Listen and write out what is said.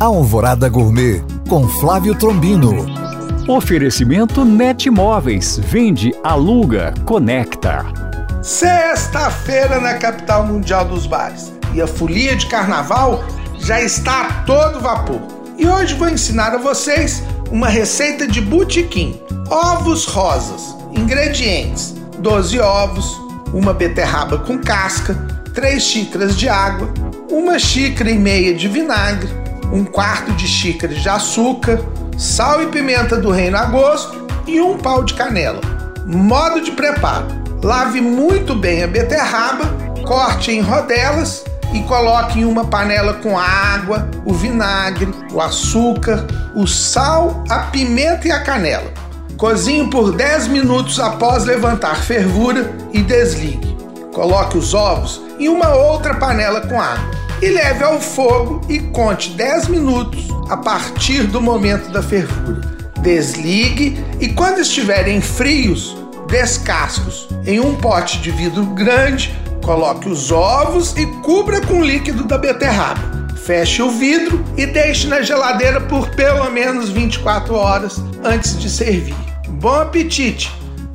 Alvorada Gourmet com Flávio Trombino. Oferecimento Net Móveis. Vende, aluga, conecta. Sexta-feira na capital mundial dos bares. E a folia de carnaval já está a todo vapor. E hoje vou ensinar a vocês uma receita de botequim. Ovos rosas. Ingredientes: 12 ovos, uma beterraba com casca, 3 xícaras de água, uma xícara e meia de vinagre, um quarto de xícara de açúcar, sal e pimenta do reino a gosto e um pau de canela. Modo de preparo: lave muito bem a beterraba, corte em rodelas e coloque em uma panela com água, o vinagre, o açúcar, o sal, a pimenta e a canela. Cozinhe por 10 minutos após levantar fervura e desligue. Coloque os ovos em uma outra panela com água e leve ao fogo e conte 10 minutos a partir do momento da fervura. Desligue e quando estiverem frios, descascos. Em um pote de vidro grande, coloque os ovos e cubra com o líquido da beterraba. Feche o vidro e deixe na geladeira por pelo menos 24 horas antes de servir. Bom apetite!